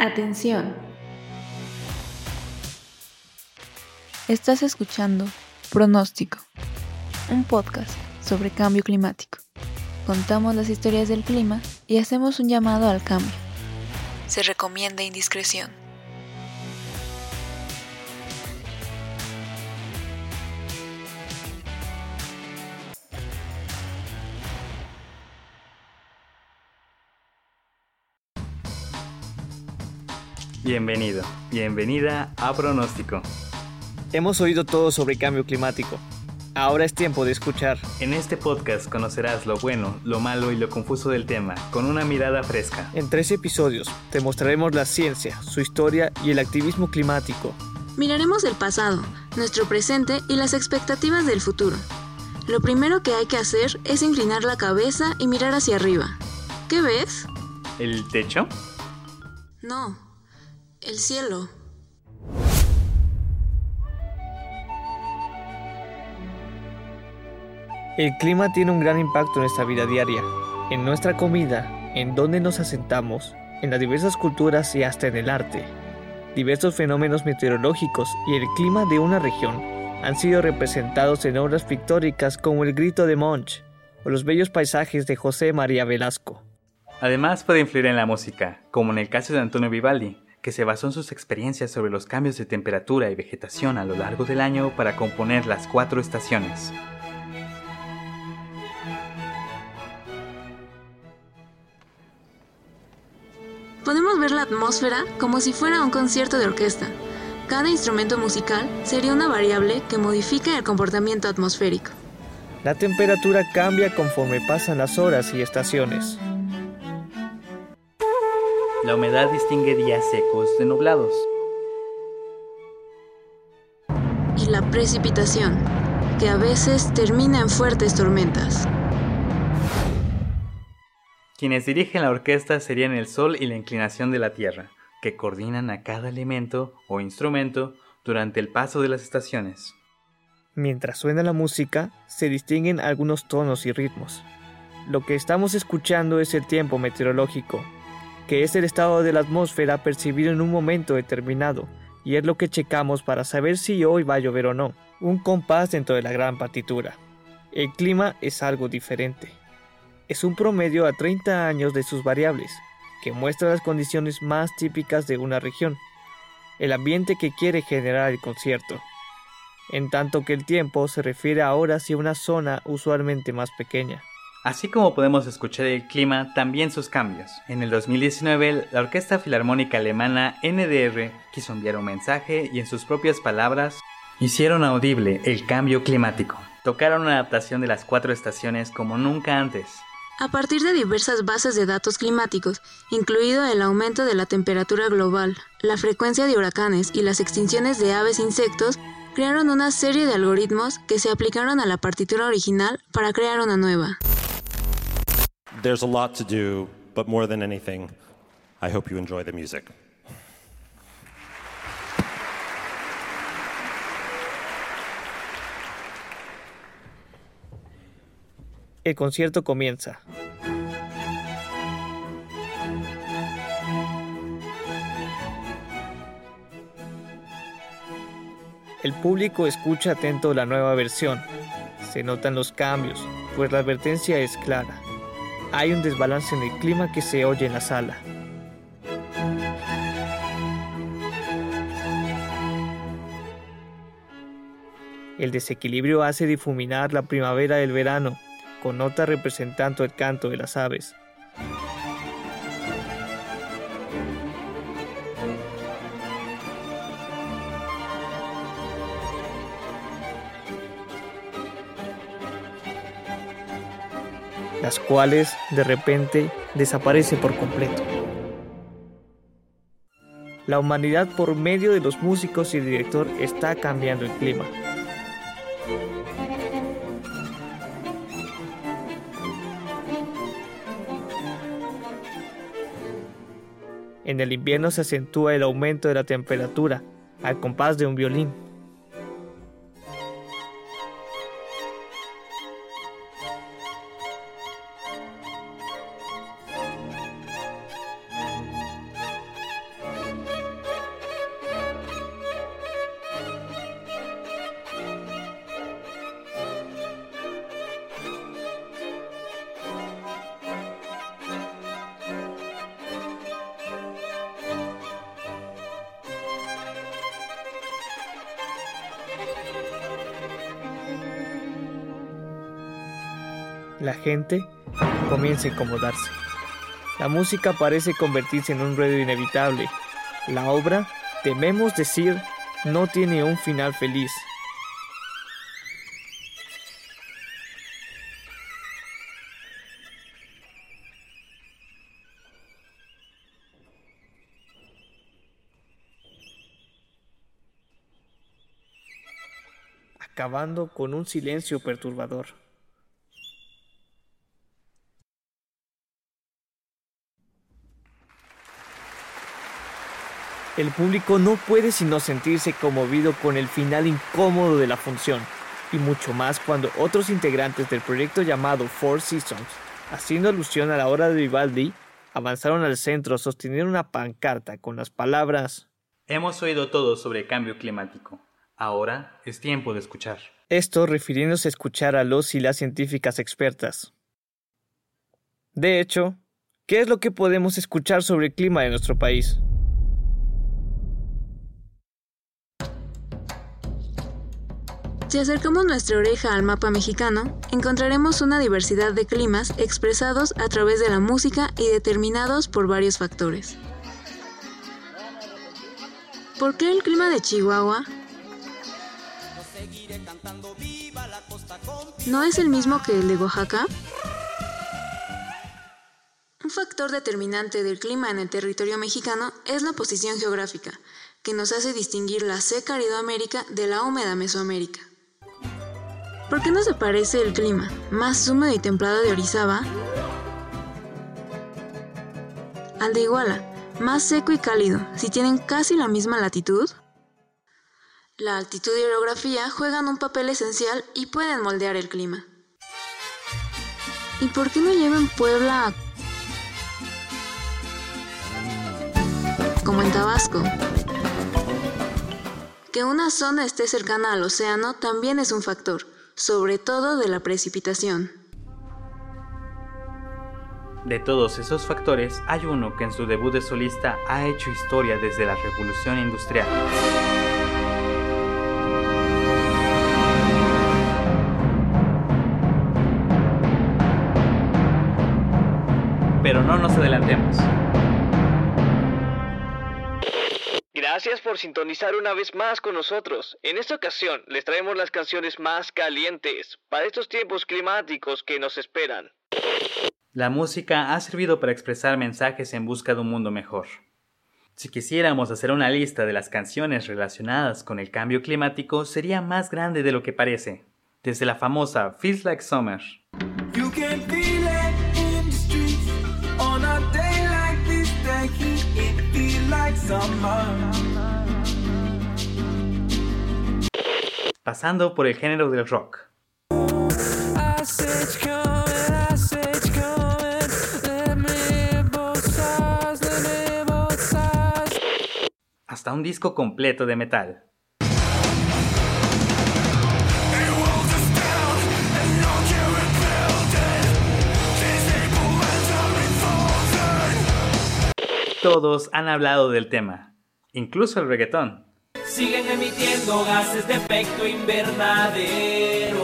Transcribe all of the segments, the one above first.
Atención. Estás escuchando Pronóstico, un podcast sobre cambio climático. Contamos las historias del clima y hacemos un llamado al cambio. Se recomienda indiscreción. Bienvenido, bienvenida a Pronóstico. Hemos oído todo sobre cambio climático. Ahora es tiempo de escuchar. En este podcast conocerás lo bueno, lo malo y lo confuso del tema, con una mirada fresca. En tres episodios te mostraremos la ciencia, su historia y el activismo climático. Miraremos el pasado, nuestro presente y las expectativas del futuro. Lo primero que hay que hacer es inclinar la cabeza y mirar hacia arriba. ¿Qué ves? ¿El techo? No, el cielo. El clima tiene un gran impacto en nuestra vida diaria, en nuestra comida, en dónde nos asentamos, en las diversas culturas y hasta en el arte. Diversos fenómenos meteorológicos y el clima de una región han sido representados en obras pictóricas como El Grito de Monch o los bellos paisajes de José María Velasco. Además puede influir en la música, como en el caso de Antonio Vivaldi, que se basó en sus experiencias sobre los cambios de temperatura y vegetación a lo largo del año para componer las cuatro estaciones. Podemos ver la atmósfera como si fuera un concierto de orquesta. Cada instrumento musical sería una variable que modifica el comportamiento atmosférico. La temperatura cambia conforme pasan las horas y estaciones. La humedad distingue días secos de nublados. Y la precipitación, que a veces termina en fuertes tormentas. Quienes dirigen la orquesta serían el Sol y la inclinación de la Tierra, que coordinan a cada elemento o instrumento durante el paso de las estaciones. Mientras suena la música, se distinguen algunos tonos y ritmos. Lo que estamos escuchando es el tiempo meteorológico, que es el estado de la atmósfera percibido en un momento determinado, y es lo que checamos para saber si hoy va a llover o no, un compás dentro de la gran partitura. El clima es algo diferente. Es un promedio a 30 años de sus variables, que muestra las condiciones más típicas de una región, el ambiente que quiere generar el concierto, en tanto que el tiempo se refiere a horas y a una zona usualmente más pequeña. Así como podemos escuchar el clima, también sus cambios. En el 2019, la Orquesta Filarmónica Alemana NDR quiso enviar un mensaje y en sus propias palabras hicieron audible el cambio climático. Tocaron una adaptación de las cuatro estaciones como nunca antes. A partir de diversas bases de datos climáticos, incluido el aumento de la temperatura global, la frecuencia de huracanes y las extinciones de aves e insectos, crearon una serie de algoritmos que se aplicaron a la partitura original para crear una nueva. There's a lot to do, but more than anything, I hope you enjoy the music. El concierto comienza. El público escucha atento la nueva versión. Se notan los cambios, pues la advertencia es clara. Hay un desbalance en el clima que se oye en la sala. El desequilibrio hace difuminar la primavera del verano, con nota representando el canto de las aves. Las cuales de repente desaparecen por completo. La humanidad por medio de los músicos y el director está cambiando el clima. En el invierno se acentúa el aumento de la temperatura al compás de un violín. La gente comienza a incomodarse. La música parece convertirse en un ruido inevitable. La obra, tememos decir, no tiene un final feliz. acabando con un silencio perturbador. El público no puede sino sentirse conmovido con el final incómodo de la función, y mucho más cuando otros integrantes del proyecto llamado Four Seasons, haciendo alusión a la hora de Vivaldi, avanzaron al centro sosteniendo una pancarta con las palabras Hemos oído todo sobre cambio climático. Ahora es tiempo de escuchar. Esto refiriéndose a escuchar a los y las científicas expertas. De hecho, ¿qué es lo que podemos escuchar sobre el clima de nuestro país? Si acercamos nuestra oreja al mapa mexicano, encontraremos una diversidad de climas expresados a través de la música y determinados por varios factores. ¿Por qué el clima de Chihuahua ¿No es el mismo que el de Oaxaca? Un factor determinante del clima en el territorio mexicano es la posición geográfica, que nos hace distinguir la seca Aridoamérica de la húmeda Mesoamérica. ¿Por qué no se parece el clima más húmedo y templado de Orizaba al de Iguala, más seco y cálido, si tienen casi la misma latitud? La altitud y orografía juegan un papel esencial y pueden moldear el clima. ¿Y por qué no llevan Puebla como en Tabasco? Que una zona esté cercana al océano también es un factor, sobre todo de la precipitación. De todos esos factores, hay uno que en su debut de solista ha hecho historia desde la revolución industrial. pero no nos adelantemos. Gracias por sintonizar una vez más con nosotros. En esta ocasión les traemos las canciones más calientes para estos tiempos climáticos que nos esperan. La música ha servido para expresar mensajes en busca de un mundo mejor. Si quisiéramos hacer una lista de las canciones relacionadas con el cambio climático, sería más grande de lo que parece. Desde la famosa Feels Like Summer. Pasando por el género del rock. Hasta un disco completo de metal. Todos han hablado del tema, incluso el reggaetón. Siguen emitiendo gases de efecto invernadero.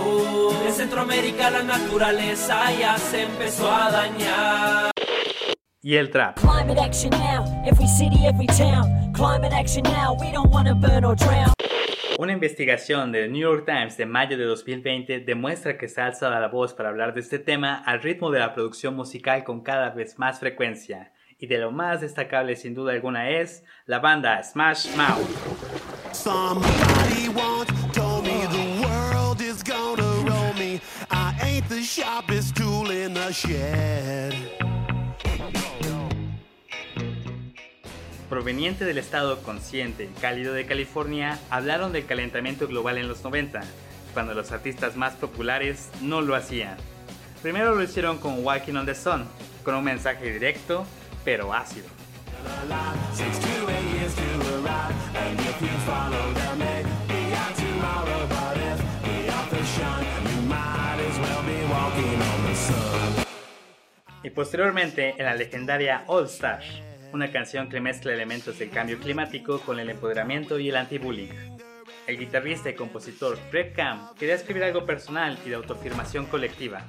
En Centroamérica la naturaleza ya se empezó a dañar. Y el trap. Una investigación del New York Times de mayo de 2020 demuestra que se alza la voz para hablar de este tema al ritmo de la producción musical con cada vez más frecuencia y de lo más destacable sin duda alguna es la banda Smash Mouth. Proveniente del estado consciente y cálido de California, hablaron del calentamiento global en los 90, cuando los artistas más populares no lo hacían. Primero lo hicieron con Walking on the Sun, con un mensaje directo pero ácido. Y posteriormente en la legendaria All Star, una canción que mezcla elementos del cambio climático con el empoderamiento y el anti-bullying. El guitarrista y compositor Greg Camp quería escribir algo personal y de autoafirmación colectiva,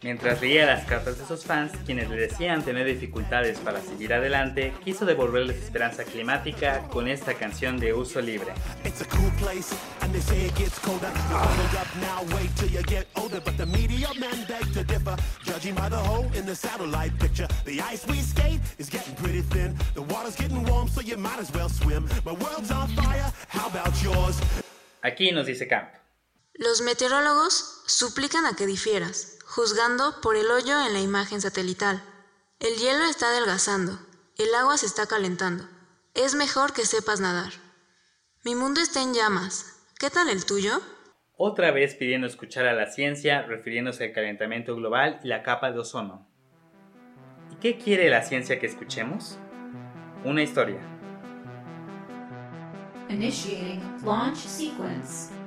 Mientras leía las cartas de sus fans, quienes le decían tener dificultades para seguir adelante, quiso devolverles esperanza climática con esta canción de uso libre. Aquí nos dice Camp. Los meteorólogos suplican a que difieras, juzgando por el hoyo en la imagen satelital. El hielo está adelgazando, el agua se está calentando. Es mejor que sepas nadar. Mi mundo está en llamas. ¿Qué tal el tuyo? Otra vez pidiendo escuchar a la ciencia, refiriéndose al calentamiento global y la capa de ozono. ¿Y qué quiere la ciencia que escuchemos? Una historia. Initiating launch sequence.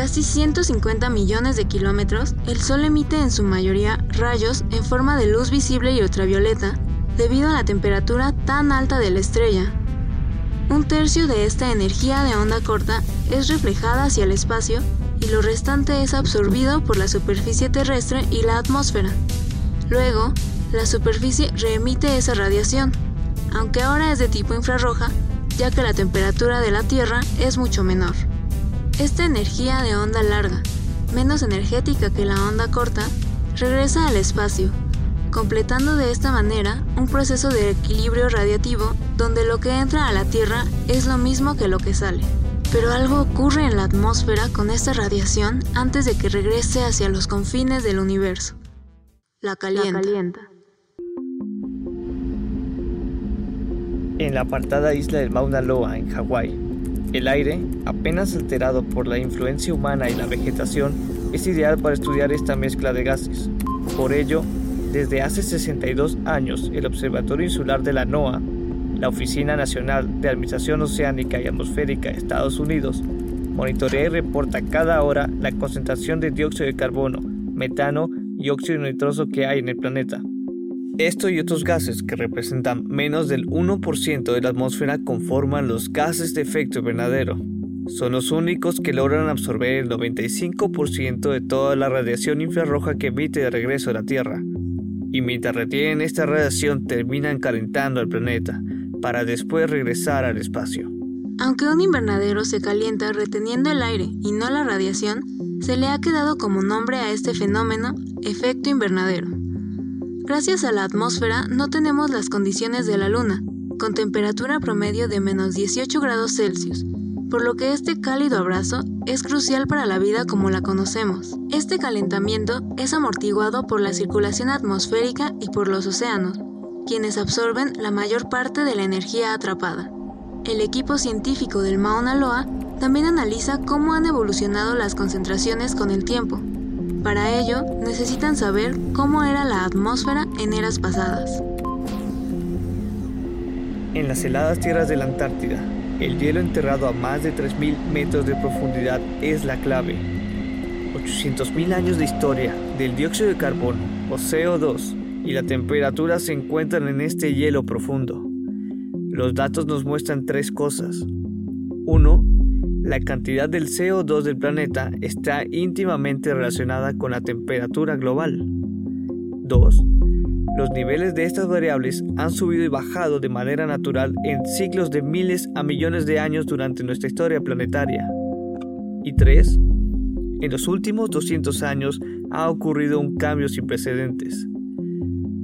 Casi 150 millones de kilómetros, el Sol emite en su mayoría rayos en forma de luz visible y ultravioleta debido a la temperatura tan alta de la estrella. Un tercio de esta energía de onda corta es reflejada hacia el espacio y lo restante es absorbido por la superficie terrestre y la atmósfera. Luego, la superficie reemite esa radiación, aunque ahora es de tipo infrarroja, ya que la temperatura de la Tierra es mucho menor. Esta energía de onda larga, menos energética que la onda corta, regresa al espacio, completando de esta manera un proceso de equilibrio radiativo donde lo que entra a la Tierra es lo mismo que lo que sale. Pero algo ocurre en la atmósfera con esta radiación antes de que regrese hacia los confines del universo. La calienta. En la apartada isla del Mauna Loa, en Hawái, el aire, apenas alterado por la influencia humana y la vegetación, es ideal para estudiar esta mezcla de gases. Por ello, desde hace 62 años, el Observatorio Insular de la NOAA, la Oficina Nacional de Administración Oceánica y Atmosférica de Estados Unidos, monitorea y reporta cada hora la concentración de dióxido de carbono, metano y óxido nitroso que hay en el planeta. Esto y otros gases que representan menos del 1% de la atmósfera conforman los gases de efecto invernadero. Son los únicos que logran absorber el 95% de toda la radiación infrarroja que emite de regreso a la Tierra. Y mientras retienen esta radiación terminan calentando el planeta, para después regresar al espacio. Aunque un invernadero se calienta reteniendo el aire y no la radiación, se le ha quedado como nombre a este fenómeno efecto invernadero. Gracias a la atmósfera no tenemos las condiciones de la Luna, con temperatura promedio de menos 18 grados Celsius, por lo que este cálido abrazo es crucial para la vida como la conocemos. Este calentamiento es amortiguado por la circulación atmosférica y por los océanos, quienes absorben la mayor parte de la energía atrapada. El equipo científico del Mauna Loa también analiza cómo han evolucionado las concentraciones con el tiempo, para ello, necesitan saber cómo era la atmósfera en eras pasadas. En las heladas tierras de la Antártida, el hielo enterrado a más de 3.000 metros de profundidad es la clave. 800.000 años de historia del dióxido de carbono, o CO2, y la temperatura se encuentran en este hielo profundo. Los datos nos muestran tres cosas. 1 la cantidad del CO2 del planeta está íntimamente relacionada con la temperatura global. 2. Los niveles de estas variables han subido y bajado de manera natural en ciclos de miles a millones de años durante nuestra historia planetaria. Y 3. En los últimos 200 años ha ocurrido un cambio sin precedentes.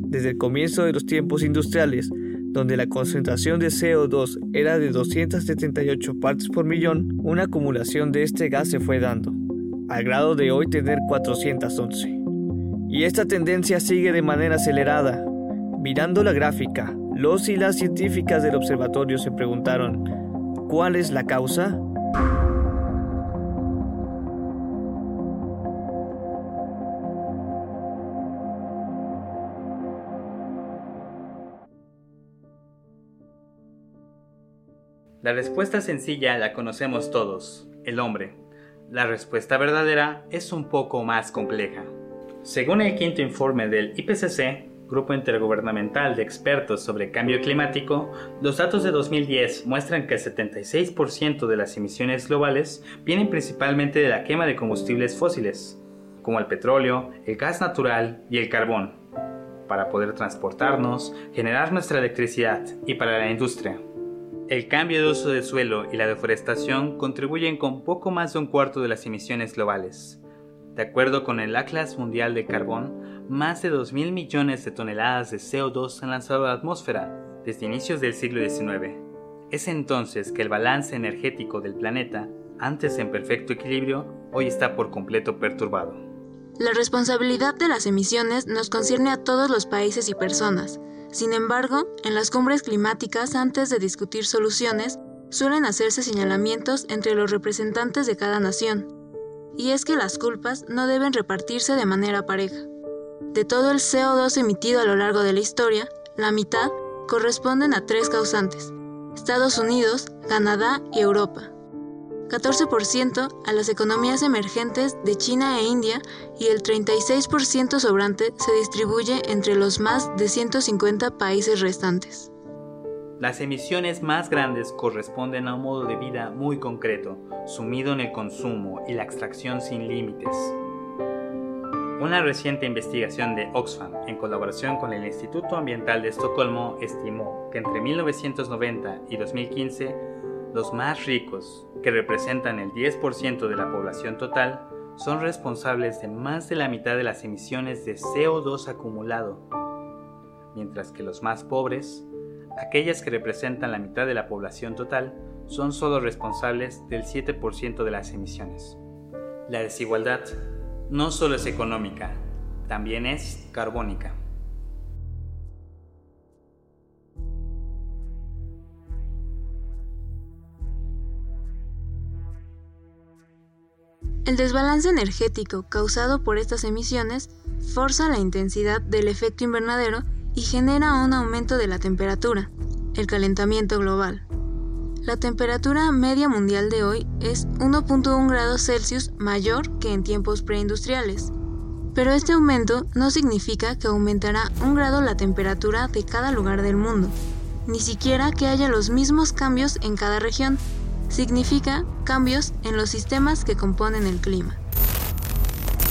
Desde el comienzo de los tiempos industriales, donde la concentración de CO2 era de 278 partes por millón, una acumulación de este gas se fue dando, al grado de hoy tener 411. Y esta tendencia sigue de manera acelerada. Mirando la gráfica, los y las científicas del observatorio se preguntaron, ¿cuál es la causa? La respuesta sencilla la conocemos todos, el hombre. La respuesta verdadera es un poco más compleja. Según el quinto informe del IPCC, Grupo Intergubernamental de Expertos sobre Cambio Climático, los datos de 2010 muestran que el 76% de las emisiones globales vienen principalmente de la quema de combustibles fósiles, como el petróleo, el gas natural y el carbón, para poder transportarnos, generar nuestra electricidad y para la industria. El cambio de uso del suelo y la deforestación contribuyen con poco más de un cuarto de las emisiones globales. De acuerdo con el Atlas Mundial de Carbón, más de 2.000 millones de toneladas de CO2 se han lanzado a la atmósfera desde inicios del siglo XIX. Es entonces que el balance energético del planeta, antes en perfecto equilibrio, hoy está por completo perturbado. La responsabilidad de las emisiones nos concierne a todos los países y personas. Sin embargo, en las cumbres climáticas, antes de discutir soluciones, suelen hacerse señalamientos entre los representantes de cada nación. Y es que las culpas no deben repartirse de manera pareja. De todo el CO2 emitido a lo largo de la historia, la mitad corresponden a tres causantes, Estados Unidos, Canadá y Europa. 14% a las economías emergentes de China e India y el 36% sobrante se distribuye entre los más de 150 países restantes. Las emisiones más grandes corresponden a un modo de vida muy concreto, sumido en el consumo y la extracción sin límites. Una reciente investigación de Oxfam, en colaboración con el Instituto Ambiental de Estocolmo, estimó que entre 1990 y 2015, los más ricos, que representan el 10% de la población total, son responsables de más de la mitad de las emisiones de CO2 acumulado, mientras que los más pobres, aquellas que representan la mitad de la población total, son solo responsables del 7% de las emisiones. La desigualdad no solo es económica, también es carbónica. El desbalance energético causado por estas emisiones forza la intensidad del efecto invernadero y genera un aumento de la temperatura, el calentamiento global. La temperatura media mundial de hoy es 1.1 grados Celsius mayor que en tiempos preindustriales. Pero este aumento no significa que aumentará un grado la temperatura de cada lugar del mundo, ni siquiera que haya los mismos cambios en cada región. Significa cambios en los sistemas que componen el clima.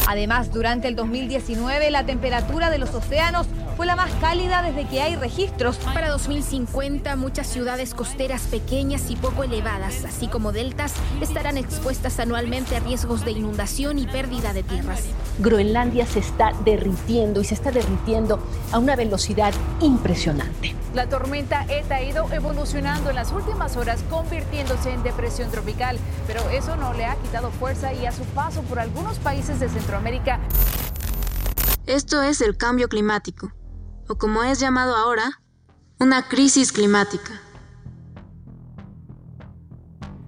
Además, durante el 2019 la temperatura de los océanos fue la más cálida desde que hay registros. Para 2050, muchas ciudades costeras pequeñas y poco elevadas, así como deltas, estarán expuestas anualmente a riesgos de inundación y pérdida de tierras. Groenlandia se está derritiendo y se está derritiendo a una velocidad impresionante. La tormenta ETA ha ido evolucionando en las últimas horas, convirtiéndose en depresión tropical, pero eso no le ha quitado fuerza y a su paso por algunos países de Centroamérica. Esto es el cambio climático o como es llamado ahora, una crisis climática.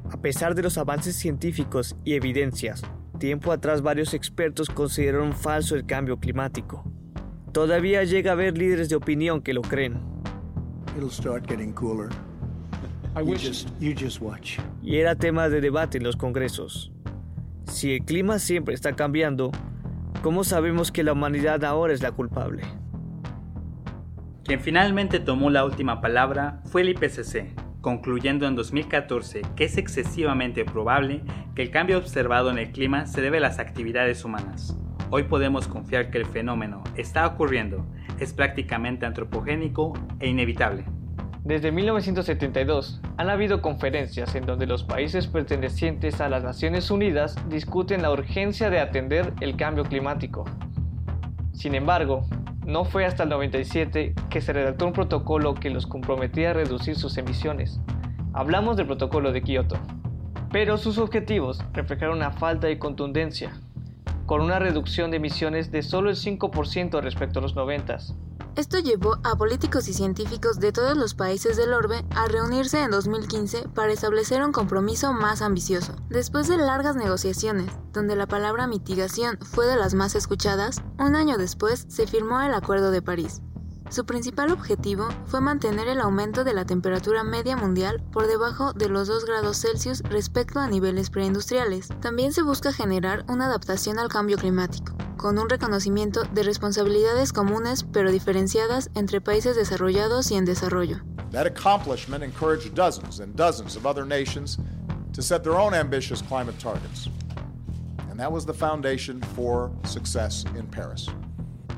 A pesar de los avances científicos y evidencias, tiempo atrás varios expertos consideraron falso el cambio climático. Todavía llega a haber líderes de opinión que lo creen. Y era tema de debate en los congresos. Si el clima siempre está cambiando, ¿cómo sabemos que la humanidad ahora es la culpable? Quien finalmente tomó la última palabra fue el IPCC, concluyendo en 2014 que es excesivamente probable que el cambio observado en el clima se debe a las actividades humanas. Hoy podemos confiar que el fenómeno está ocurriendo, es prácticamente antropogénico e inevitable. Desde 1972 han habido conferencias en donde los países pertenecientes a las Naciones Unidas discuten la urgencia de atender el cambio climático. Sin embargo, no fue hasta el 97 que se redactó un protocolo que los comprometía a reducir sus emisiones. Hablamos del protocolo de Kioto. Pero sus objetivos reflejaron una falta de contundencia, con una reducción de emisiones de solo el 5% respecto a los 90. Esto llevó a políticos y científicos de todos los países del orbe a reunirse en 2015 para establecer un compromiso más ambicioso. Después de largas negociaciones, donde la palabra mitigación fue de las más escuchadas, un año después se firmó el Acuerdo de París, su principal objetivo fue mantener el aumento de la temperatura media mundial por debajo de los 2 grados Celsius respecto a niveles preindustriales. También se busca generar una adaptación al cambio climático, con un reconocimiento de responsabilidades comunes pero diferenciadas entre países desarrollados y en desarrollo. That accomplishment encouraged dozens and dozens of other nations to set their own ambitious climate targets. And that was the foundation for success in Paris.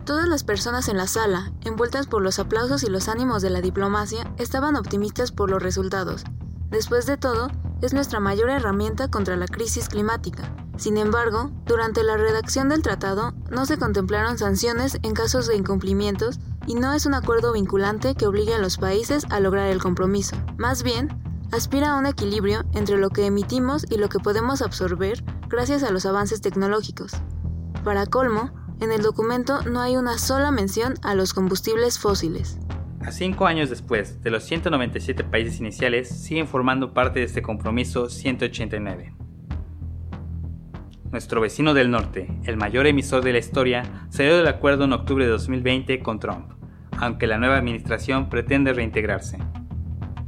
Todas las personas en la sala, envueltas por los aplausos y los ánimos de la diplomacia, estaban optimistas por los resultados. Después de todo, es nuestra mayor herramienta contra la crisis climática. Sin embargo, durante la redacción del tratado no se contemplaron sanciones en casos de incumplimientos y no es un acuerdo vinculante que obligue a los países a lograr el compromiso. Más bien, aspira a un equilibrio entre lo que emitimos y lo que podemos absorber gracias a los avances tecnológicos. Para colmo, en el documento no hay una sola mención a los combustibles fósiles. A cinco años después de los 197 países iniciales, siguen formando parte de este compromiso 189. Nuestro vecino del norte, el mayor emisor de la historia, salió del acuerdo en octubre de 2020 con Trump, aunque la nueva administración pretende reintegrarse.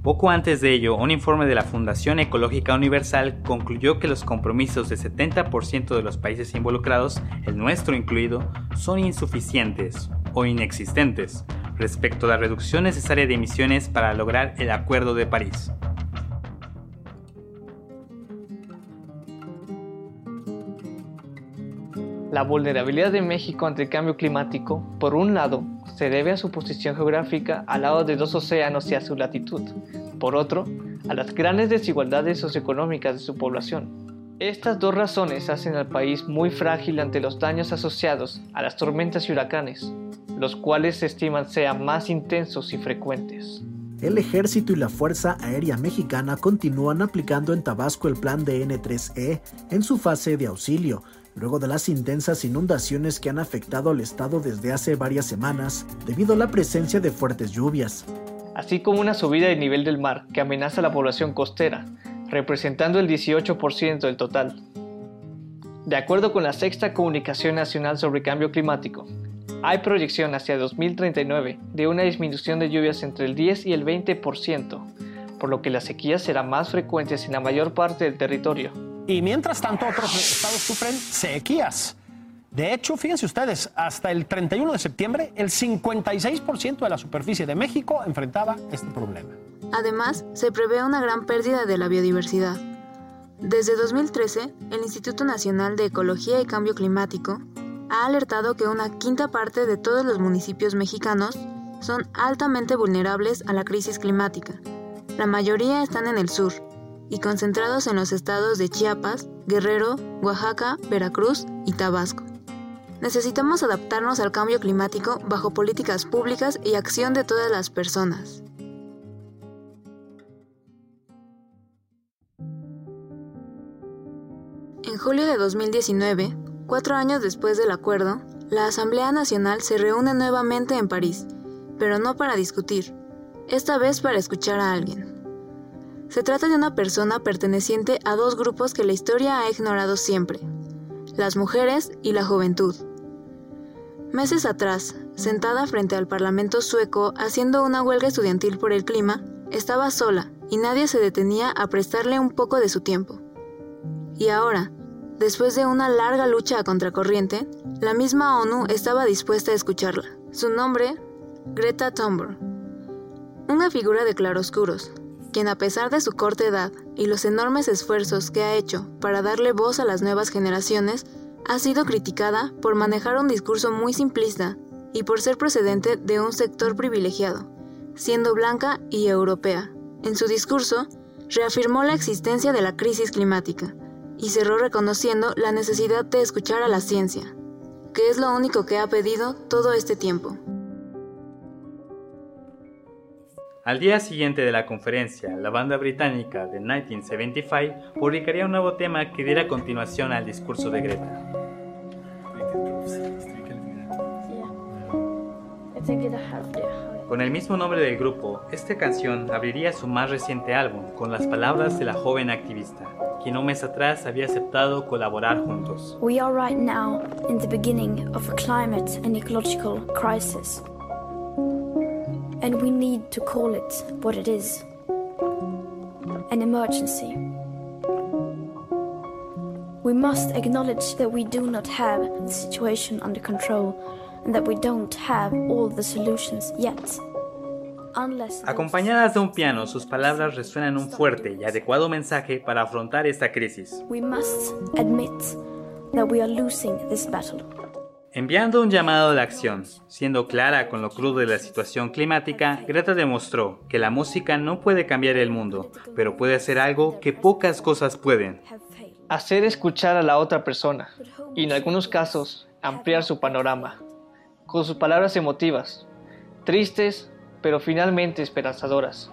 Poco antes de ello, un informe de la Fundación Ecológica Universal concluyó que los compromisos de 70% de los países involucrados, el nuestro incluido, son insuficientes o inexistentes respecto a la reducción necesaria de emisiones para lograr el Acuerdo de París. La vulnerabilidad de México ante el cambio climático, por un lado, se debe a su posición geográfica al lado de dos océanos y a su latitud, por otro, a las grandes desigualdades socioeconómicas de su población. Estas dos razones hacen al país muy frágil ante los daños asociados a las tormentas y huracanes, los cuales se estiman sean más intensos y frecuentes. El ejército y la Fuerza Aérea Mexicana continúan aplicando en Tabasco el plan de N3E en su fase de auxilio, luego de las intensas inundaciones que han afectado al estado desde hace varias semanas debido a la presencia de fuertes lluvias. Así como una subida del nivel del mar que amenaza a la población costera, representando el 18% del total. De acuerdo con la Sexta Comunicación Nacional sobre Cambio Climático, hay proyección hacia 2039 de una disminución de lluvias entre el 10 y el 20%, por lo que las sequías serán más frecuentes en la mayor parte del territorio, y mientras tanto, otros estados sufren sequías. De hecho, fíjense ustedes, hasta el 31 de septiembre, el 56% de la superficie de México enfrentaba este problema. Además, se prevé una gran pérdida de la biodiversidad. Desde 2013, el Instituto Nacional de Ecología y Cambio Climático ha alertado que una quinta parte de todos los municipios mexicanos son altamente vulnerables a la crisis climática. La mayoría están en el sur, y concentrados en los estados de Chiapas, Guerrero, Oaxaca, Veracruz y Tabasco. Necesitamos adaptarnos al cambio climático bajo políticas públicas y acción de todas las personas. En julio de 2019, cuatro años después del acuerdo, la Asamblea Nacional se reúne nuevamente en París, pero no para discutir, esta vez para escuchar a alguien. Se trata de una persona perteneciente a dos grupos que la historia ha ignorado siempre, las mujeres y la juventud. Meses atrás, sentada frente al Parlamento sueco haciendo una huelga estudiantil por el clima, estaba sola y nadie se detenía a prestarle un poco de su tiempo. Y ahora, después de una larga lucha a contracorriente, la misma ONU estaba dispuesta a escucharla. Su nombre, Greta Thunberg. Una figura de claroscuros, quien a pesar de su corta edad y los enormes esfuerzos que ha hecho para darle voz a las nuevas generaciones, ha sido criticada por manejar un discurso muy simplista y por ser procedente de un sector privilegiado, siendo blanca y europea. En su discurso, reafirmó la existencia de la crisis climática y cerró reconociendo la necesidad de escuchar a la ciencia, que es lo único que ha pedido todo este tiempo. Al día siguiente de la conferencia, la banda británica de 1975 publicaría un nuevo tema que diera continuación al discurso de Greta. Con el mismo nombre del grupo, esta canción abriría su más reciente álbum con las palabras de la joven activista, quien un mes atrás había aceptado colaborar juntos. We are right now in the beginning of a climate and ecological crisis. And we need to call it what it is an emergency. We must acknowledge that we do not have the situation under control and that we don't have all the solutions yet. Acompañadas de un piano, sus palabras resuenan un fuerte y adecuado mensaje para afrontar esta crisis. We must admit that we are losing this battle. Enviando un llamado de acción, siendo clara con lo crudo de la situación climática, Greta demostró que la música no puede cambiar el mundo, pero puede hacer algo que pocas cosas pueden. Hacer escuchar a la otra persona y en algunos casos ampliar su panorama, con sus palabras emotivas, tristes pero finalmente esperanzadoras.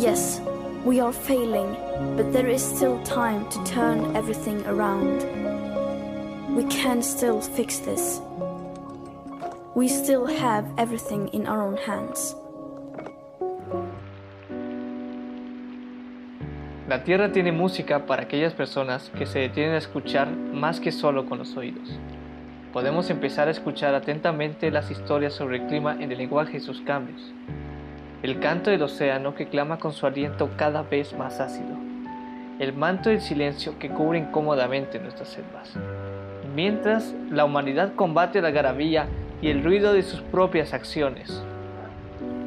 Yes, we are failing, but there is still time to turn everything around. We can still fix this. We still have everything in our own hands. La tierra tiene música para aquellas personas que se detienen a escuchar más que solo con los oídos. Podemos empezar a escuchar atentamente las historias sobre el clima en el lenguaje y sus cambios. El canto del océano que clama con su aliento cada vez más ácido. El manto del silencio que cubre incómodamente nuestras selvas mientras la humanidad combate la garabía y el ruido de sus propias acciones.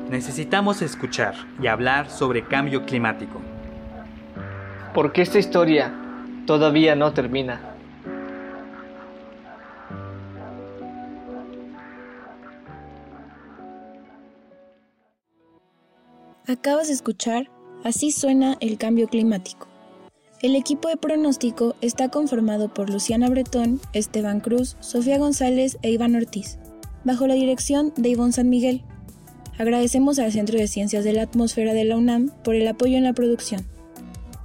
Necesitamos escuchar y hablar sobre cambio climático. Porque esta historia todavía no termina. Acabas de escuchar Así suena el cambio climático el equipo de pronóstico está conformado por Luciana Bretón, Esteban Cruz, Sofía González e Iván Ortiz, bajo la dirección de Ivonne San Miguel. Agradecemos al Centro de Ciencias de la Atmósfera de la UNAM por el apoyo en la producción.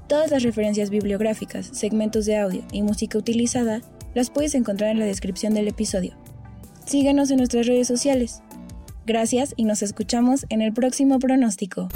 Todas las referencias bibliográficas, segmentos de audio y música utilizada las puedes encontrar en la descripción del episodio. Síguenos en nuestras redes sociales. Gracias y nos escuchamos en el próximo pronóstico.